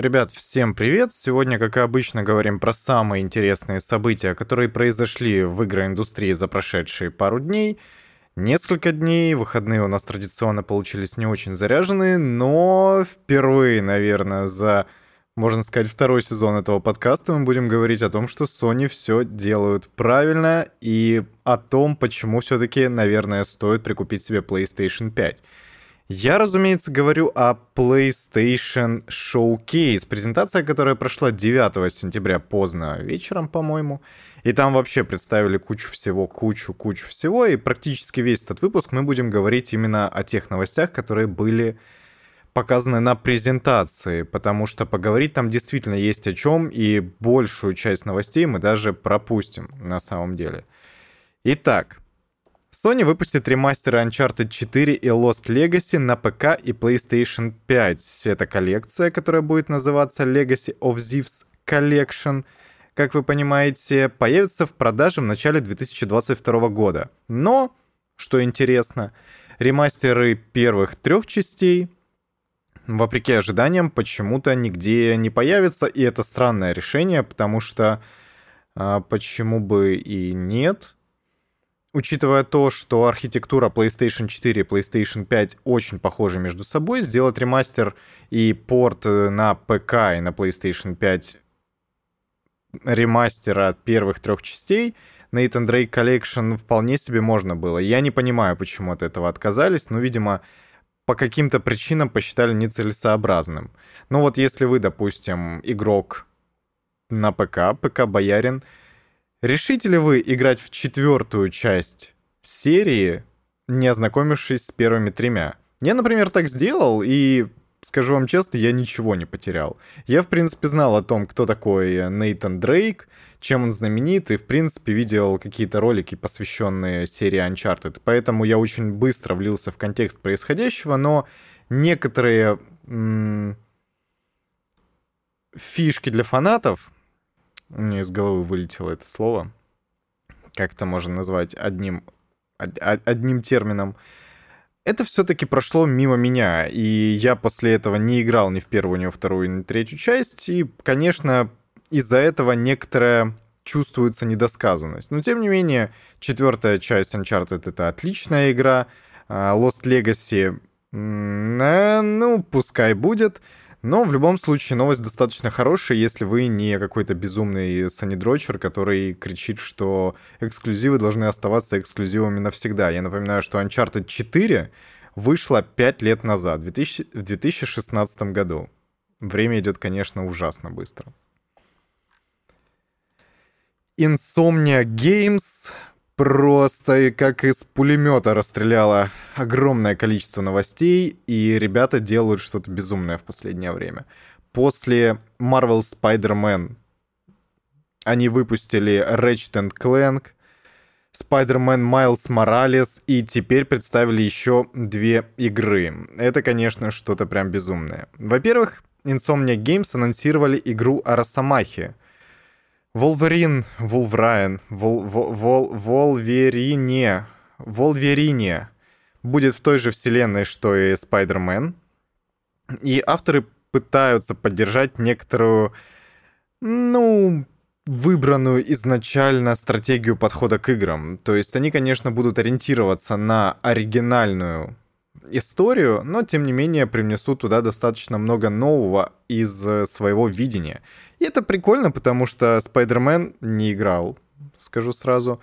Ребят, всем привет! Сегодня, как и обычно, говорим про самые интересные события, которые произошли в игроиндустрии за прошедшие пару дней. Несколько дней, выходные у нас традиционно получились не очень заряженные, но впервые, наверное, за, можно сказать, второй сезон этого подкаста мы будем говорить о том, что Sony все делают правильно и о том, почему все-таки, наверное, стоит прикупить себе PlayStation 5. Я, разумеется, говорю о PlayStation Showcase, презентация, которая прошла 9 сентября поздно вечером, по-моему. И там вообще представили кучу всего, кучу, кучу всего. И практически весь этот выпуск мы будем говорить именно о тех новостях, которые были показаны на презентации, потому что поговорить там действительно есть о чем, и большую часть новостей мы даже пропустим на самом деле. Итак, Sony выпустит ремастеры Uncharted 4 и Lost Legacy на ПК и PlayStation 5. Это коллекция, которая будет называться Legacy of Thieves Collection. Как вы понимаете, появится в продаже в начале 2022 года. Но, что интересно, ремастеры первых трех частей, вопреки ожиданиям, почему-то нигде не появятся, и это странное решение, потому что а, почему бы и нет учитывая то, что архитектура PlayStation 4 и PlayStation 5 очень похожи между собой, сделать ремастер и порт э, на ПК и на PlayStation 5 ремастера первых трех частей Nathan Drake Collection вполне себе можно было. Я не понимаю, почему от этого отказались, но, видимо, по каким-то причинам посчитали нецелесообразным. Ну вот если вы, допустим, игрок на ПК, ПК-боярин, Решите ли вы играть в четвертую часть серии, не ознакомившись с первыми тремя? Я, например, так сделал, и скажу вам честно, я ничего не потерял. Я, в принципе, знал о том, кто такой Нейтан Дрейк, чем он знаменит, и, в принципе, видел какие-то ролики, посвященные серии Uncharted. Поэтому я очень быстро влился в контекст происходящего, но некоторые м- фишки для фанатов, меня из головы вылетело это слово. Как это можно назвать одним, одним термином? Это все-таки прошло мимо меня, и я после этого не играл ни в первую, ни во вторую, ни в третью часть, и, конечно, из-за этого некоторая чувствуется недосказанность. Но, тем не менее, четвертая часть Uncharted — это отличная игра, а Lost Legacy, ну, пускай будет, но в любом случае новость достаточно хорошая, если вы не какой-то безумный санидрочер, который кричит, что эксклюзивы должны оставаться эксклюзивами навсегда. Я напоминаю, что Uncharted 4 вышла 5 лет назад, в 2016 году. Время идет, конечно, ужасно быстро. Insomnia Games просто как из пулемета расстреляло огромное количество новостей, и ребята делают что-то безумное в последнее время. После Marvel Spider-Man они выпустили Ratchet Clank, Spider-Man Miles Morales, и теперь представили еще две игры. Это, конечно, что-то прям безумное. Во-первых, Insomnia Games анонсировали игру о Росомахе — Волверин, Волврайн, Вол, Вол, Вол, Волверине, Волверине будет в той же вселенной, что и Спайдермен. И авторы пытаются поддержать некоторую, ну, выбранную изначально стратегию подхода к играм. То есть они, конечно, будут ориентироваться на оригинальную историю, но тем не менее привнесут туда достаточно много нового из э, своего видения. И это прикольно, потому что Спайдермен не играл, скажу сразу.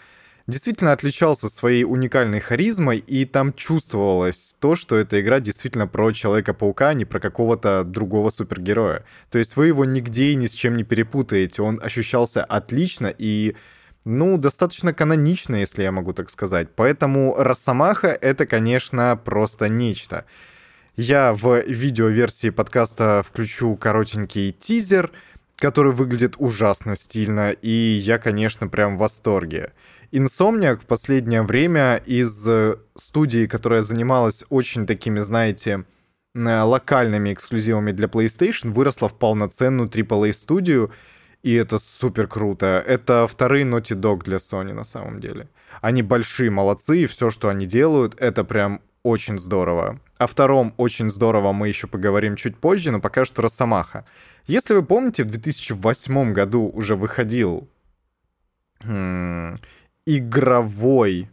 Действительно отличался своей уникальной харизмой, и там чувствовалось то, что эта игра действительно про Человека-паука, а не про какого-то другого супергероя. То есть вы его нигде и ни с чем не перепутаете. Он ощущался отлично и ну, достаточно канонично, если я могу так сказать. Поэтому Росомаха — это, конечно, просто нечто. Я в видеоверсии подкаста включу коротенький тизер, который выглядит ужасно стильно, и я, конечно, прям в восторге. Insomniac в последнее время из э, студии, которая занималась очень такими, знаете, э, локальными эксклюзивами для PlayStation, выросла в полноценную AAA-студию, и это супер круто. Это вторые Naughty Dog для Sony на самом деле. Они большие молодцы, и все, что они делают, это прям очень здорово. О втором очень здорово мы еще поговорим чуть позже, но пока что Росомаха. Если вы помните, в 2008 году уже выходил игровой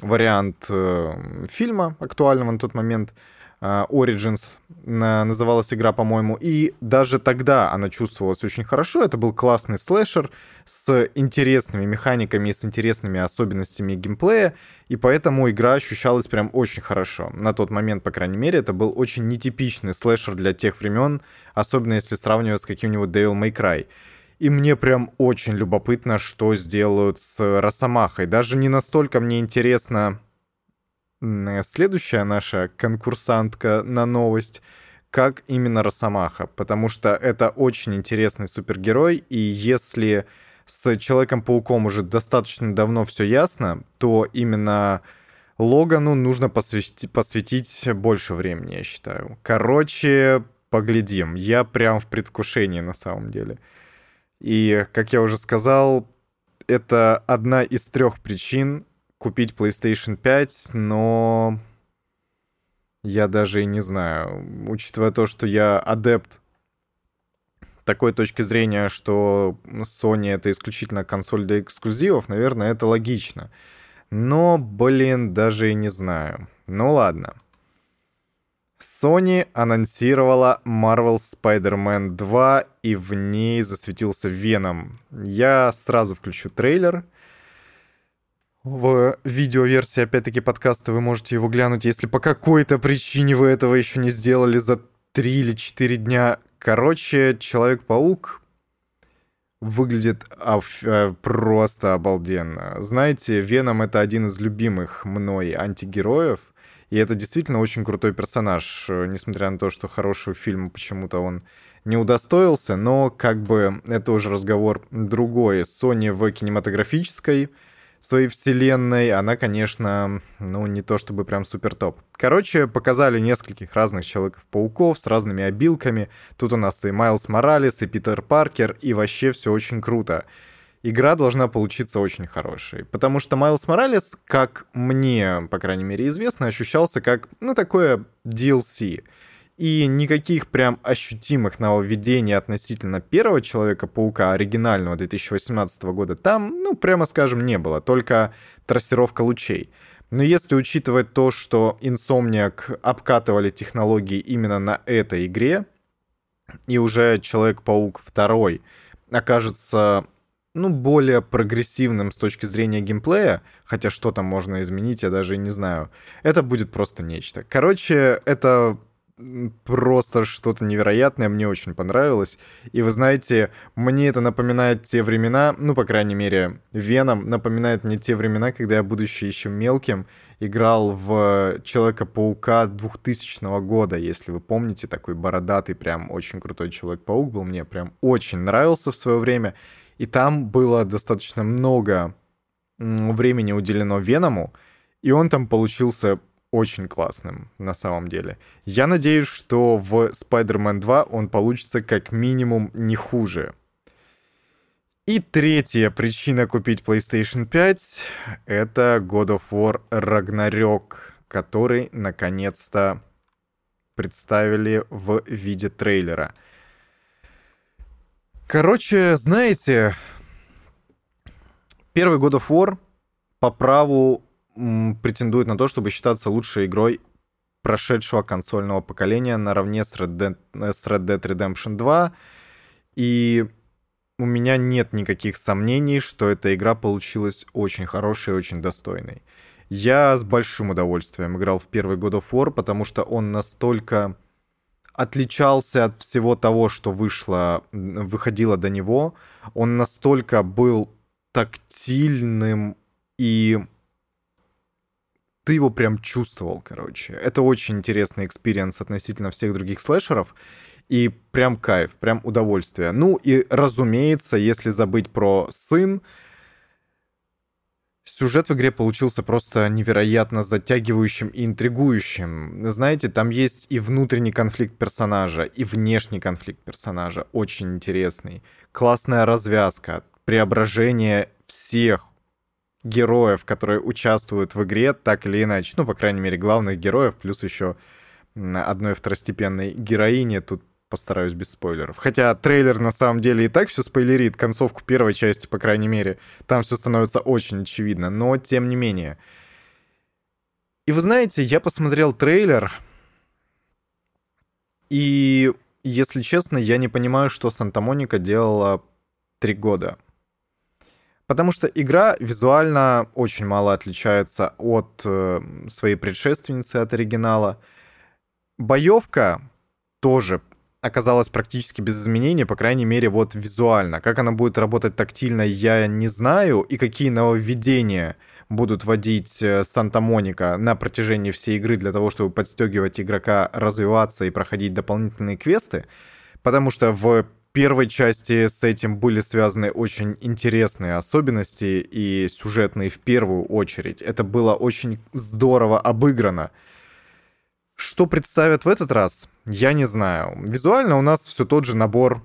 вариант э, фильма актуального на тот момент — Origins называлась игра, по-моему, и даже тогда она чувствовалась очень хорошо. Это был классный слэшер с интересными механиками, с интересными особенностями геймплея, и поэтому игра ощущалась прям очень хорошо. На тот момент, по крайней мере, это был очень нетипичный слэшер для тех времен, особенно если сравнивать с каким-нибудь Devil May Cry. И мне прям очень любопытно, что сделают с Росомахой. Даже не настолько мне интересно следующая наша конкурсантка на новость, как именно Росомаха, потому что это очень интересный супергерой, и если с Человеком-пауком уже достаточно давно все ясно, то именно Логану нужно посвятить, посвятить больше времени, я считаю. Короче, поглядим. Я прям в предвкушении на самом деле. И, как я уже сказал, это одна из трех причин, купить PlayStation 5, но я даже и не знаю. Учитывая то, что я адепт такой точки зрения, что Sony это исключительно консоль для эксклюзивов, наверное, это логично. Но, блин, даже и не знаю. Ну ладно. Sony анонсировала Marvel Spider-Man 2, и в ней засветился Веном. Я сразу включу трейлер — в видеоверсии, опять-таки, подкаста вы можете его глянуть, если по какой-то причине вы этого еще не сделали за 3 или 4 дня. Короче, Человек-паук выглядит э, просто обалденно. Знаете, Веном — это один из любимых мной антигероев, и это действительно очень крутой персонаж, несмотря на то, что хорошего фильма почему-то он не удостоился, но как бы это уже разговор другой. Sony в кинематографической своей вселенной, она, конечно, ну, не то чтобы прям супер топ. Короче, показали нескольких разных Человеков-пауков с разными обилками. Тут у нас и Майлз Моралес, и Питер Паркер, и вообще все очень круто. Игра должна получиться очень хорошей, потому что Майлз Моралес, как мне, по крайней мере, известно, ощущался как, ну, такое DLC — и никаких прям ощутимых нововведений относительно первого Человека-паука, оригинального 2018 года, там, ну, прямо скажем, не было, только трассировка лучей. Но если учитывать то, что Insomniac обкатывали технологии именно на этой игре, и уже Человек-паук 2 окажется ну, более прогрессивным с точки зрения геймплея, хотя что там можно изменить, я даже не знаю. Это будет просто нечто. Короче, это просто что-то невероятное, мне очень понравилось. И вы знаете, мне это напоминает те времена, ну, по крайней мере, Веном напоминает мне те времена, когда я, будучи еще мелким, играл в Человека-паука 2000 года, если вы помните, такой бородатый, прям очень крутой Человек-паук был, мне прям очень нравился в свое время. И там было достаточно много времени уделено Веному, и он там получился очень классным на самом деле. Я надеюсь, что в Spider-Man 2 он получится как минимум не хуже. И третья причина купить PlayStation 5 — это God of War Ragnarok, который наконец-то представили в виде трейлера. Короче, знаете, первый God of War по праву претендует на то, чтобы считаться лучшей игрой прошедшего консольного поколения наравне с Red Dead, э, с Red Dead Redemption 2. И у меня нет никаких сомнений, что эта игра получилась очень хорошей и очень достойной. Я с большим удовольствием играл в первый God of War, потому что он настолько отличался от всего того, что вышло, выходило до него. Он настолько был тактильным и ты его прям чувствовал, короче. Это очень интересный experience относительно всех других слэшеров. И прям кайф, прям удовольствие. Ну и, разумеется, если забыть про сын, сюжет в игре получился просто невероятно затягивающим и интригующим. Знаете, там есть и внутренний конфликт персонажа, и внешний конфликт персонажа, очень интересный. Классная развязка, преображение всех героев, которые участвуют в игре, так или иначе. Ну, по крайней мере, главных героев, плюс еще одной второстепенной героини. Тут постараюсь без спойлеров. Хотя трейлер на самом деле и так все спойлерит, концовку первой части, по крайней мере. Там все становится очень очевидно, но тем не менее. И вы знаете, я посмотрел трейлер, и, если честно, я не понимаю, что Санта-Моника делала три года. Потому что игра визуально очень мало отличается от э, своей предшественницы, от оригинала. Боевка тоже оказалась практически без изменений, по крайней мере, вот визуально. Как она будет работать тактильно, я не знаю, и какие нововведения будут вводить э, Санта-Моника на протяжении всей игры для того, чтобы подстегивать игрока развиваться и проходить дополнительные квесты. Потому что в первой части с этим были связаны очень интересные особенности и сюжетные в первую очередь. Это было очень здорово обыграно. Что представят в этот раз, я не знаю. Визуально у нас все тот же набор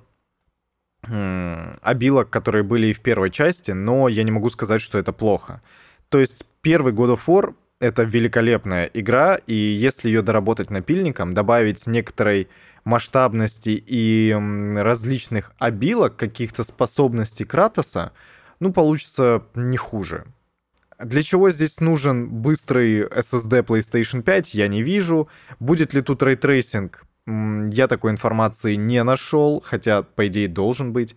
обилок, которые были и в первой части, но я не могу сказать, что это плохо. То есть первый God of War — это великолепная игра, и если ее доработать напильником, добавить некоторой масштабности и различных обилок, каких-то способностей Кратоса, ну, получится не хуже. Для чего здесь нужен быстрый SSD PlayStation 5, я не вижу. Будет ли тут ray tracing? Я такой информации не нашел, хотя, по идее, должен быть.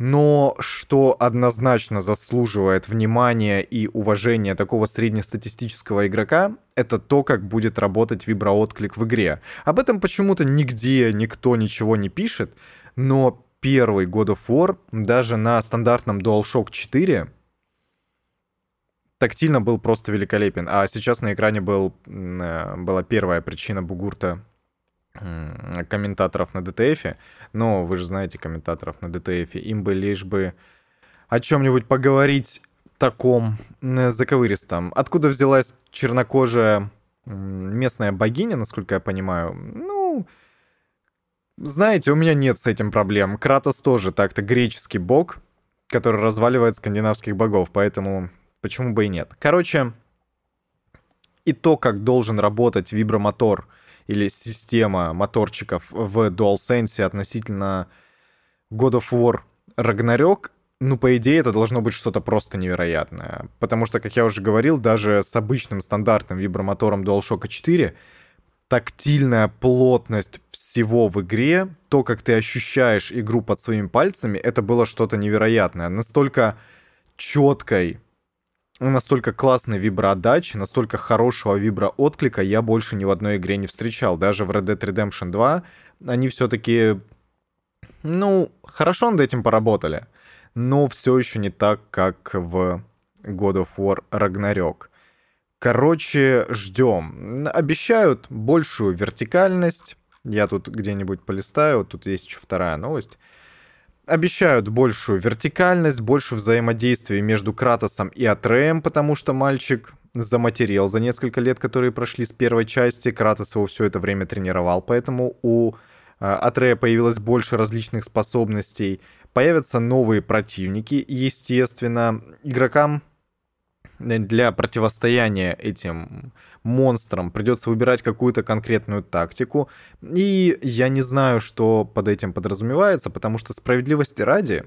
Но что однозначно заслуживает внимания и уважения такого среднестатистического игрока, это то, как будет работать виброотклик в игре. Об этом почему-то нигде никто ничего не пишет, но первый God of War даже на стандартном DualShock 4 тактильно был просто великолепен. А сейчас на экране был, э, была первая причина бугурта комментаторов на DTF, но вы же знаете комментаторов на DTF, им бы лишь бы о чем-нибудь поговорить таком заковыристом. Откуда взялась чернокожая местная богиня, насколько я понимаю? Ну, знаете, у меня нет с этим проблем. Кратос тоже так-то греческий бог, который разваливает скандинавских богов, поэтому почему бы и нет. Короче, и то, как должен работать вибромотор — или система моторчиков в DualSense относительно God of War Ragnarok, ну, по идее, это должно быть что-то просто невероятное. Потому что, как я уже говорил, даже с обычным стандартным вибромотором DualShock 4 тактильная плотность всего в игре, то, как ты ощущаешь игру под своими пальцами, это было что-то невероятное. Настолько четкой настолько классной виброотдачи, настолько хорошего виброотклика я больше ни в одной игре не встречал. Даже в Red Dead Redemption 2 они все-таки, ну, хорошо над этим поработали, но все еще не так, как в God of War Ragnarok. Короче, ждем. Обещают большую вертикальность. Я тут где-нибудь полистаю, тут есть еще вторая новость обещают большую вертикальность, больше взаимодействия между Кратосом и Атреем, потому что мальчик заматерел за несколько лет, которые прошли с первой части. Кратос его все это время тренировал, поэтому у э, Атрея появилось больше различных способностей. Появятся новые противники, естественно. Игрокам для противостояния этим монстрам придется выбирать какую-то конкретную тактику. И я не знаю, что под этим подразумевается, потому что справедливости ради,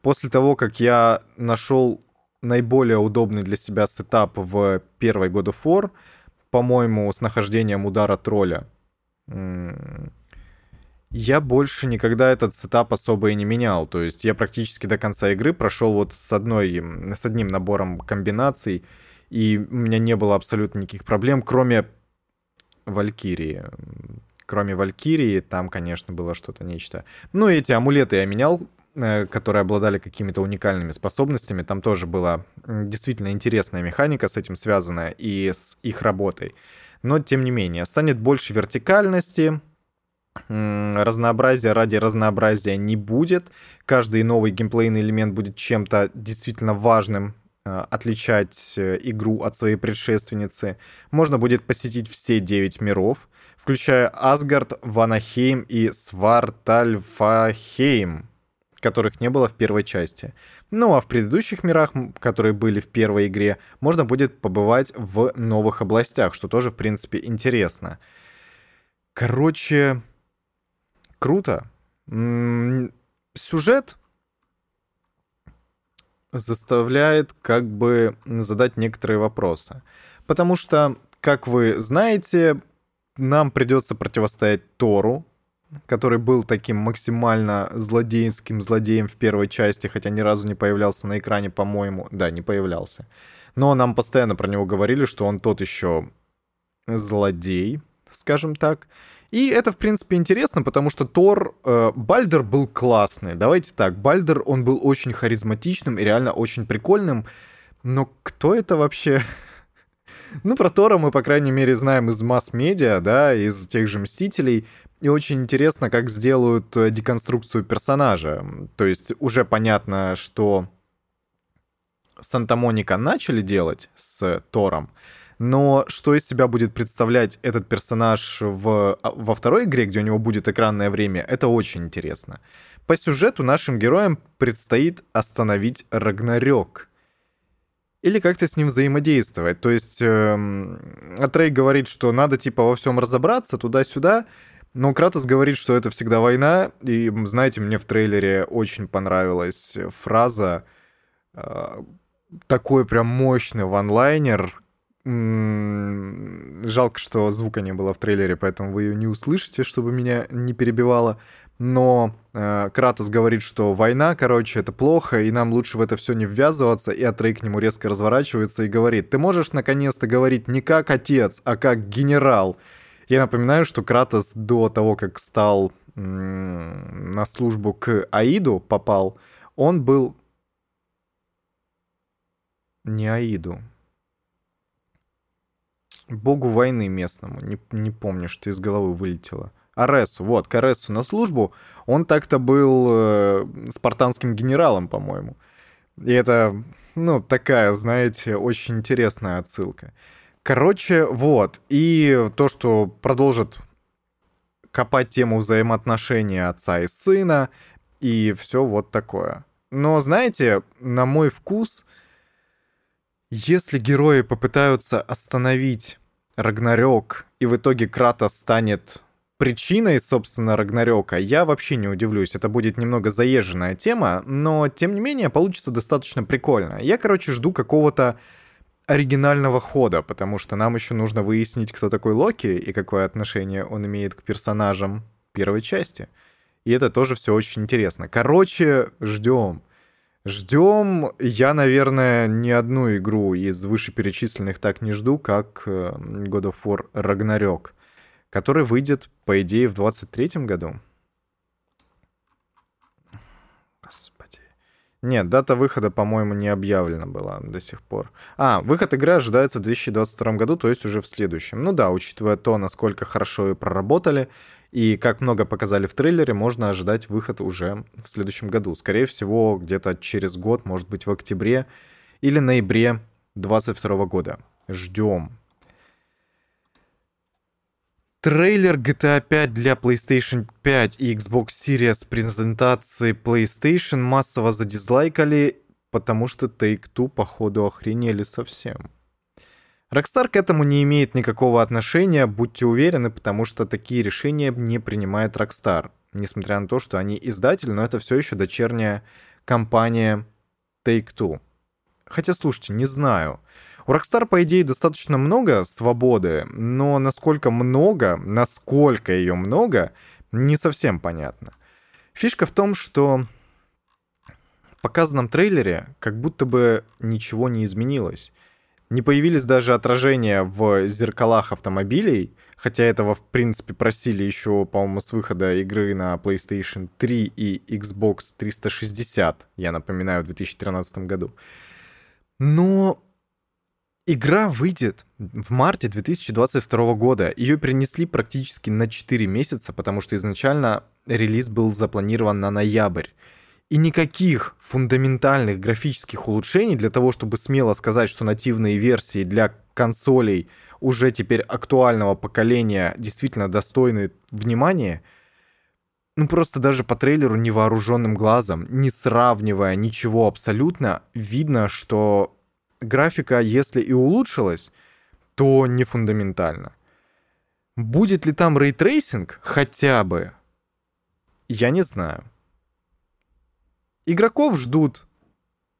после того, как я нашел наиболее удобный для себя сетап в первой God of War, по-моему, с нахождением удара тролля, я больше никогда этот сетап особо и не менял. То есть я практически до конца игры прошел вот с, одной, с одним набором комбинаций, и у меня не было абсолютно никаких проблем, кроме Валькирии. Кроме Валькирии, там, конечно, было что-то нечто. Ну, эти амулеты я менял, э, которые обладали какими-то уникальными способностями. Там тоже была действительно интересная механика с этим связанная и с их работой. Но, тем не менее, станет больше вертикальности, разнообразия ради разнообразия не будет. Каждый новый геймплейный элемент будет чем-то действительно важным отличать э, игру от своей предшественницы. Можно будет посетить все 9 миров, включая Асгард, Ванахейм и Свартальфахейм, которых не было в первой части. Ну а в предыдущих мирах, которые были в первой игре, можно будет побывать в новых областях, что тоже, в принципе, интересно. Короче, круто. Сюжет заставляет как бы задать некоторые вопросы. Потому что, как вы знаете, нам придется противостоять Тору, который был таким максимально злодейским злодеем в первой части, хотя ни разу не появлялся на экране, по-моему. Да, не появлялся. Но нам постоянно про него говорили, что он тот еще злодей, скажем так. И это, в принципе, интересно, потому что Тор... Э, Бальдер был классный. Давайте так, Бальдер, он был очень харизматичным и реально очень прикольным. Но кто это вообще? ну, про Тора мы, по крайней мере, знаем из масс-медиа, да, из тех же «Мстителей». И очень интересно, как сделают э, деконструкцию персонажа. То есть уже понятно, что Санта-Моника начали делать с Тором, но что из себя будет представлять этот персонаж в, а, во второй игре, где у него будет экранное время, это очень интересно. По сюжету нашим героям предстоит остановить Рагнарёк. Или как-то с ним взаимодействовать. То есть э, Атрей говорит, что надо типа во всем разобраться туда-сюда, но Кратос говорит, что это всегда война. И знаете, мне в трейлере очень понравилась фраза э, такой прям мощный ванлайнер, Жалко, что звука не было в трейлере, поэтому вы ее не услышите, чтобы меня не перебивало. Но э, Кратос говорит, что война, короче, это плохо, и нам лучше в это все не ввязываться. И Атрей к нему резко разворачивается и говорит: Ты можешь наконец-то говорить не как отец, а как генерал. Я напоминаю, что Кратос до того, как стал на службу к Аиду попал, он был не Аиду, богу войны местному. Не, не помню, что из головы вылетело. Аресу, вот, к Аресу на службу. Он так-то был э, спартанским генералом, по-моему. И это, ну, такая, знаете, очень интересная отсылка. Короче, вот. И то, что продолжит копать тему взаимоотношений отца и сына, и все вот такое. Но, знаете, на мой вкус, если герои попытаются остановить Рагнарёк, и в итоге Кратос станет причиной, собственно, Рагнарёка, я вообще не удивлюсь. Это будет немного заезженная тема, но, тем не менее, получится достаточно прикольно. Я, короче, жду какого-то оригинального хода, потому что нам еще нужно выяснить, кто такой Локи и какое отношение он имеет к персонажам первой части. И это тоже все очень интересно. Короче, ждем. Ждем. Я, наверное, ни одну игру из вышеперечисленных так не жду, как э, God of War Ragnarok, который выйдет, по идее, в 23 году. Нет, дата выхода, по-моему, не объявлена была до сих пор. А, выход игры ожидается в 2022 году, то есть уже в следующем. Ну да, учитывая то, насколько хорошо ее проработали, и как много показали в трейлере, можно ожидать выход уже в следующем году. Скорее всего, где-то через год, может быть, в октябре или ноябре 2022 года. Ждем. Трейлер GTA 5 для PlayStation 5 и Xbox Series презентации PlayStation массово задизлайкали, потому что Take-Two, походу, охренели совсем. Rockstar к этому не имеет никакого отношения, будьте уверены, потому что такие решения не принимает Rockstar. Несмотря на то, что они издатель, но это все еще дочерняя компания Take-Two. Хотя, слушайте, не знаю. У Rockstar, по идее, достаточно много свободы, но насколько много, насколько ее много, не совсем понятно. Фишка в том, что в показанном трейлере как будто бы ничего не изменилось. Не появились даже отражения в зеркалах автомобилей, хотя этого, в принципе, просили еще, по-моему, с выхода игры на PlayStation 3 и Xbox 360, я напоминаю, в 2013 году. Но игра выйдет в марте 2022 года. Ее перенесли практически на 4 месяца, потому что изначально релиз был запланирован на ноябрь. И никаких фундаментальных графических улучшений для того, чтобы смело сказать, что нативные версии для консолей уже теперь актуального поколения действительно достойны внимания, ну просто даже по трейлеру невооруженным глазом, не сравнивая ничего абсолютно, видно, что графика, если и улучшилась, то не фундаментально. Будет ли там ray tracing хотя бы? Я не знаю. Игроков ждут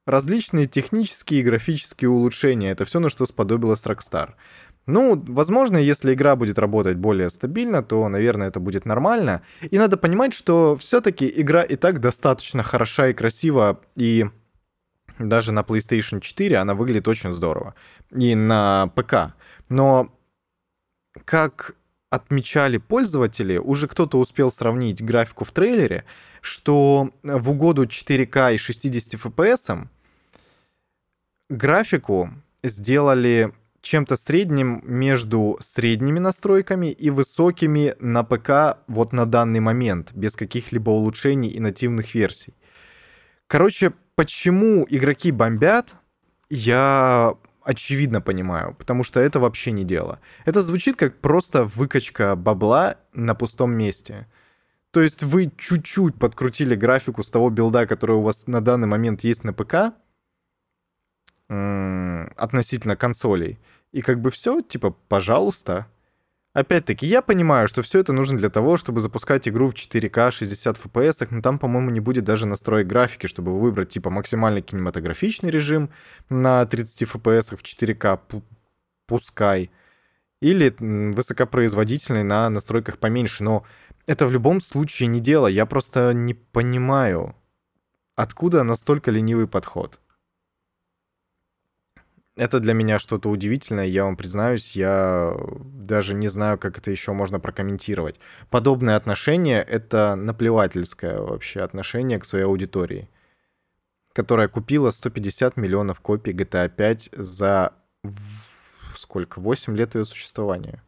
различные технические и графические улучшения. Это все, на что сподобилась Rockstar. Ну, возможно, если игра будет работать более стабильно, то, наверное, это будет нормально. И надо понимать, что все-таки игра и так достаточно хороша и красива, и даже на PlayStation 4 она выглядит очень здорово. И на ПК. Но как отмечали пользователи, уже кто-то успел сравнить графику в трейлере, что в угоду 4К и 60 FPS графику сделали чем-то средним между средними настройками и высокими на ПК вот на данный момент, без каких-либо улучшений и нативных версий. Короче, почему игроки бомбят, я очевидно понимаю, потому что это вообще не дело. Это звучит как просто выкачка бабла на пустом месте. То есть вы чуть-чуть подкрутили графику с того билда, который у вас на данный момент есть на ПК, относительно консолей. И как бы все, типа, пожалуйста. Опять-таки, я понимаю, что все это нужно для того, чтобы запускать игру в 4К 60 FPS, но там, по-моему, не будет даже настроек графики, чтобы выбрать, типа, максимальный кинематографичный режим на 30 FPS в 4К, пускай, или высокопроизводительный на настройках поменьше, но это в любом случае не дело. Я просто не понимаю, откуда настолько ленивый подход это для меня что-то удивительное, я вам признаюсь, я даже не знаю, как это еще можно прокомментировать. Подобное отношение — это наплевательское вообще отношение к своей аудитории, которая купила 150 миллионов копий GTA 5 за сколько? 8 лет ее существования.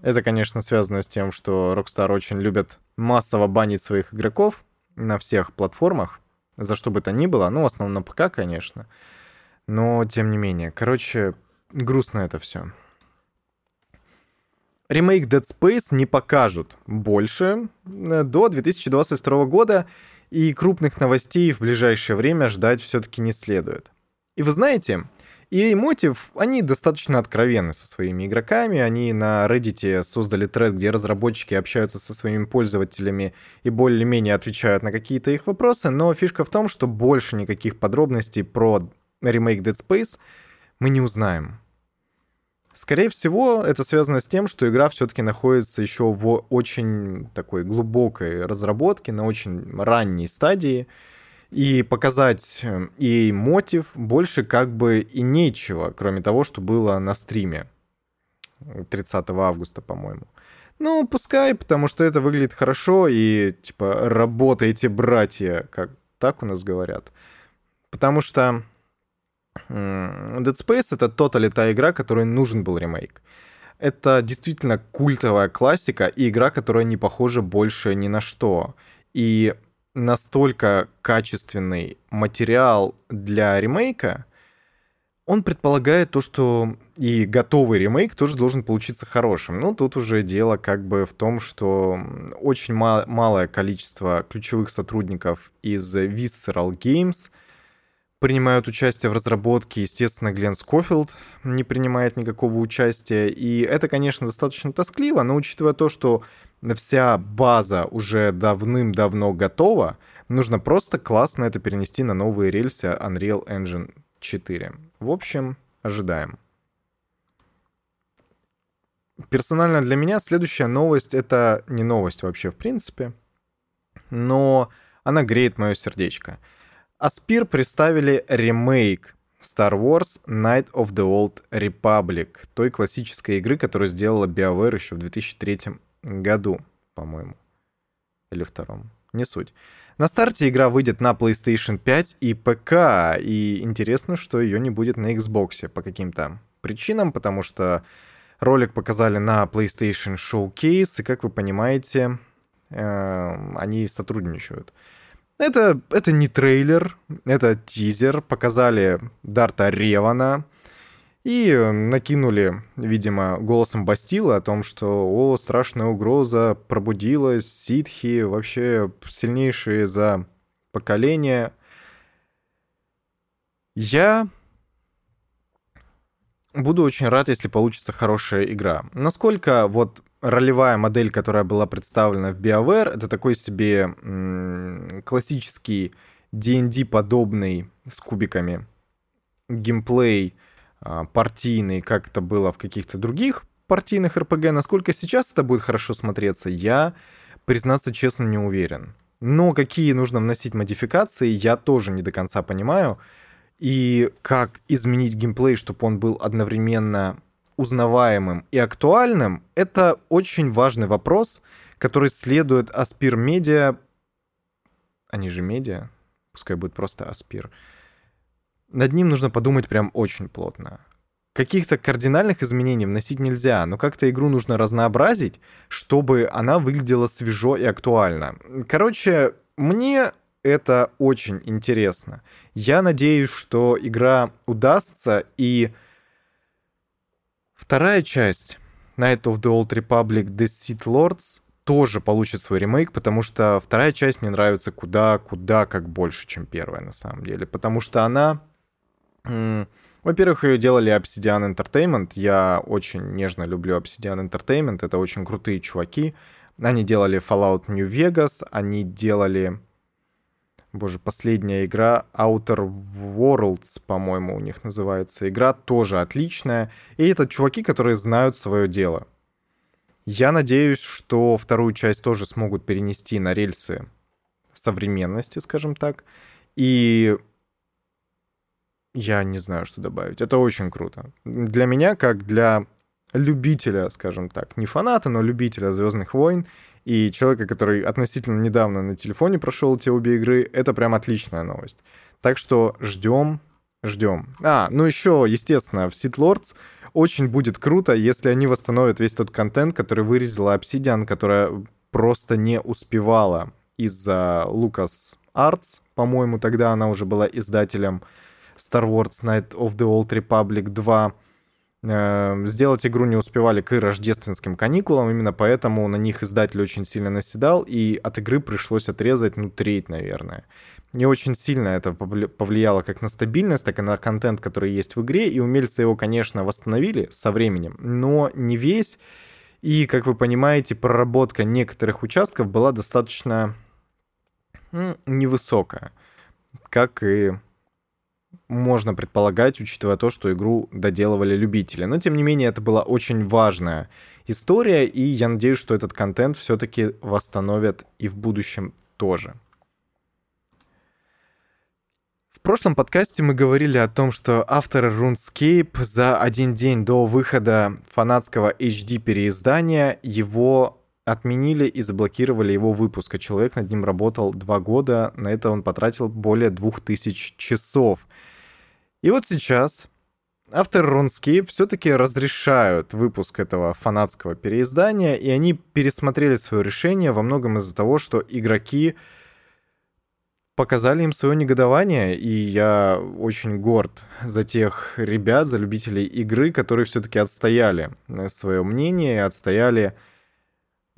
Это, конечно, связано с тем, что Rockstar очень любят массово банить своих игроков на всех платформах, за что бы то ни было. Ну, в основном на ПК, конечно. Но, тем не менее. Короче, грустно это все. Ремейк Dead Space не покажут больше э, до 2022 года, и крупных новостей в ближайшее время ждать все-таки не следует. И вы знаете, EA Motive, они достаточно откровенны со своими игроками. Они на Reddit создали тред, где разработчики общаются со своими пользователями и более-менее отвечают на какие-то их вопросы. Но фишка в том, что больше никаких подробностей про ремейк Dead Space мы не узнаем. Скорее всего, это связано с тем, что игра все-таки находится еще в очень такой глубокой разработке, на очень ранней стадии и показать ей эм, мотив больше как бы и нечего, кроме того, что было на стриме 30 августа, по-моему. Ну, пускай, потому что это выглядит хорошо, и, типа, работайте, братья, как так у нас говорят. Потому что Dead Space — это тотали та игра, которой нужен был ремейк. Это действительно культовая классика и игра, которая не похожа больше ни на что. И настолько качественный материал для ремейка, он предполагает то, что и готовый ремейк тоже должен получиться хорошим. Ну, тут уже дело как бы в том, что очень мал- малое количество ключевых сотрудников из Visceral Games принимают участие в разработке. Естественно, Глен Скофилд не принимает никакого участия. И это, конечно, достаточно тоскливо, но учитывая то, что вся база уже давным-давно готова, нужно просто классно это перенести на новые рельсы Unreal Engine 4. В общем, ожидаем. Персонально для меня следующая новость — это не новость вообще в принципе, но она греет мое сердечко. Аспир представили ремейк Star Wars Night of the Old Republic, той классической игры, которую сделала BioWare еще в 2003 году, по-моему. Или втором. Не суть. На старте игра выйдет на PlayStation 5 и ПК, и интересно, что ее не будет на Xbox по каким-то причинам, потому что ролик показали на PlayStation Showcase, и, как вы понимаете, э, они сотрудничают. Это, это не трейлер, это тизер. Показали Дарта Ревана, и накинули, видимо, голосом Бастила о том, что «О, страшная угроза, пробудилась, ситхи, вообще сильнейшие за поколение». Я буду очень рад, если получится хорошая игра. Насколько вот ролевая модель, которая была представлена в BioWare, это такой себе классический D&D подобный с кубиками геймплей партийный, как это было в каких-то других партийных РПГ. Насколько сейчас это будет хорошо смотреться, я, признаться честно, не уверен. Но какие нужно вносить модификации, я тоже не до конца понимаю. И как изменить геймплей, чтобы он был одновременно узнаваемым и актуальным, это очень важный вопрос, который следует Аспир Медиа, они же медиа, пускай будет просто Аспир, над ним нужно подумать прям очень плотно. Каких-то кардинальных изменений вносить нельзя, но как-то игру нужно разнообразить, чтобы она выглядела свежо и актуально. Короче, мне это очень интересно. Я надеюсь, что игра удастся, и Вторая часть Night of the Old Republic The Sith Lords тоже получит свой ремейк, потому что вторая часть мне нравится куда-куда как больше, чем первая на самом деле. Потому что она... Во-первых, ее делали Obsidian Entertainment. Я очень нежно люблю Obsidian Entertainment. Это очень крутые чуваки. Они делали Fallout New Vegas, они делали Боже, последняя игра Outer Worlds, по-моему, у них называется. Игра тоже отличная. И это чуваки, которые знают свое дело. Я надеюсь, что вторую часть тоже смогут перенести на рельсы современности, скажем так. И я не знаю, что добавить. Это очень круто. Для меня, как для любителя, скажем так, не фаната, но любителя Звездных войн, и человека, который относительно недавно на телефоне прошел эти обе игры, это прям отличная новость. Так что ждем, ждем. А, ну еще, естественно, в Seed Lords очень будет круто, если они восстановят весь тот контент, который вырезала Obsidian, которая просто не успевала из-за Lucas Arts. По-моему, тогда она уже была издателем Star Wars Night of the Old Republic 2. Эм, сделать игру не успевали к рождественским каникулам, именно поэтому на них издатель очень сильно наседал, и от игры пришлось отрезать, ну, треть, наверное. Не очень сильно это повлияло как на стабильность, так и на контент, который есть в игре, и умельцы его, конечно, восстановили со временем, но не весь. И, как вы понимаете, проработка некоторых участков была достаточно невысокая, как и можно предполагать, учитывая то, что игру доделывали любители. Но, тем не менее, это была очень важная история, и я надеюсь, что этот контент все-таки восстановят и в будущем тоже. В прошлом подкасте мы говорили о том, что авторы RuneScape за один день до выхода фанатского HD-переиздания его отменили и заблокировали его выпуск, а человек над ним работал два года, на это он потратил более двух тысяч часов. И вот сейчас авторы RuneScape все-таки разрешают выпуск этого фанатского переиздания, и они пересмотрели свое решение во многом из-за того, что игроки показали им свое негодование, и я очень горд за тех ребят, за любителей игры, которые все-таки отстояли свое мнение, отстояли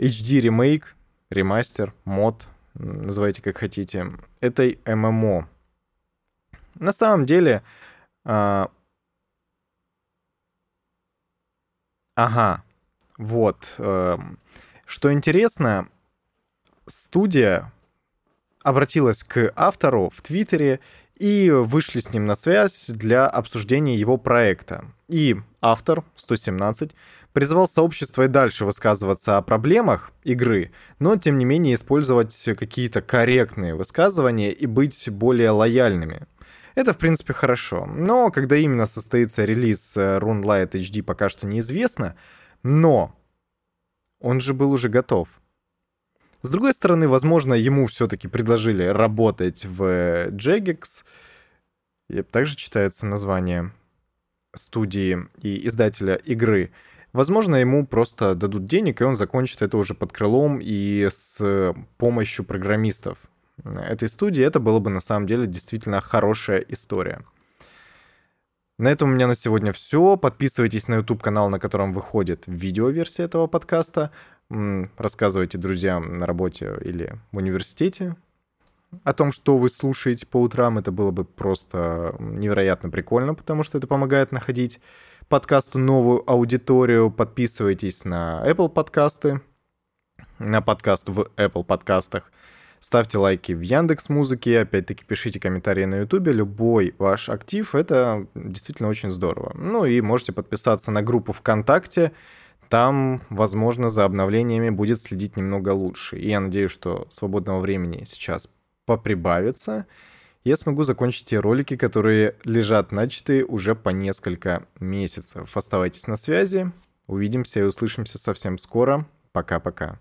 HD ремейк, ремастер, мод, называйте как хотите, этой ММО. На самом деле, а... Ага, вот. Э, что интересно, студия обратилась к автору в Твиттере и вышли с ним на связь для обсуждения его проекта. И автор, 117, призвал сообщество и дальше высказываться о проблемах игры, но тем не менее использовать какие-то корректные высказывания и быть более лояльными. Это, в принципе, хорошо. Но когда именно состоится релиз э, Runelight HD, пока что неизвестно. Но он же был уже готов. С другой стороны, возможно, ему все-таки предложили работать в Jagex. И также читается название студии и издателя игры. Возможно, ему просто дадут денег, и он закончит это уже под крылом и с помощью программистов этой студии, это было бы на самом деле действительно хорошая история. На этом у меня на сегодня все. Подписывайтесь на YouTube канал, на котором выходит видеоверсия этого подкаста. Рассказывайте друзьям на работе или в университете о том, что вы слушаете по утрам. Это было бы просто невероятно прикольно, потому что это помогает находить подкасту новую аудиторию. Подписывайтесь на Apple подкасты, на подкаст в Apple подкастах. Ставьте лайки в Яндекс Музыке, опять-таки пишите комментарии на Ютубе. Любой ваш актив — это действительно очень здорово. Ну и можете подписаться на группу ВКонтакте. Там, возможно, за обновлениями будет следить немного лучше. И я надеюсь, что свободного времени сейчас поприбавится. Я смогу закончить те ролики, которые лежат начатые уже по несколько месяцев. Оставайтесь на связи. Увидимся и услышимся совсем скоро. Пока-пока.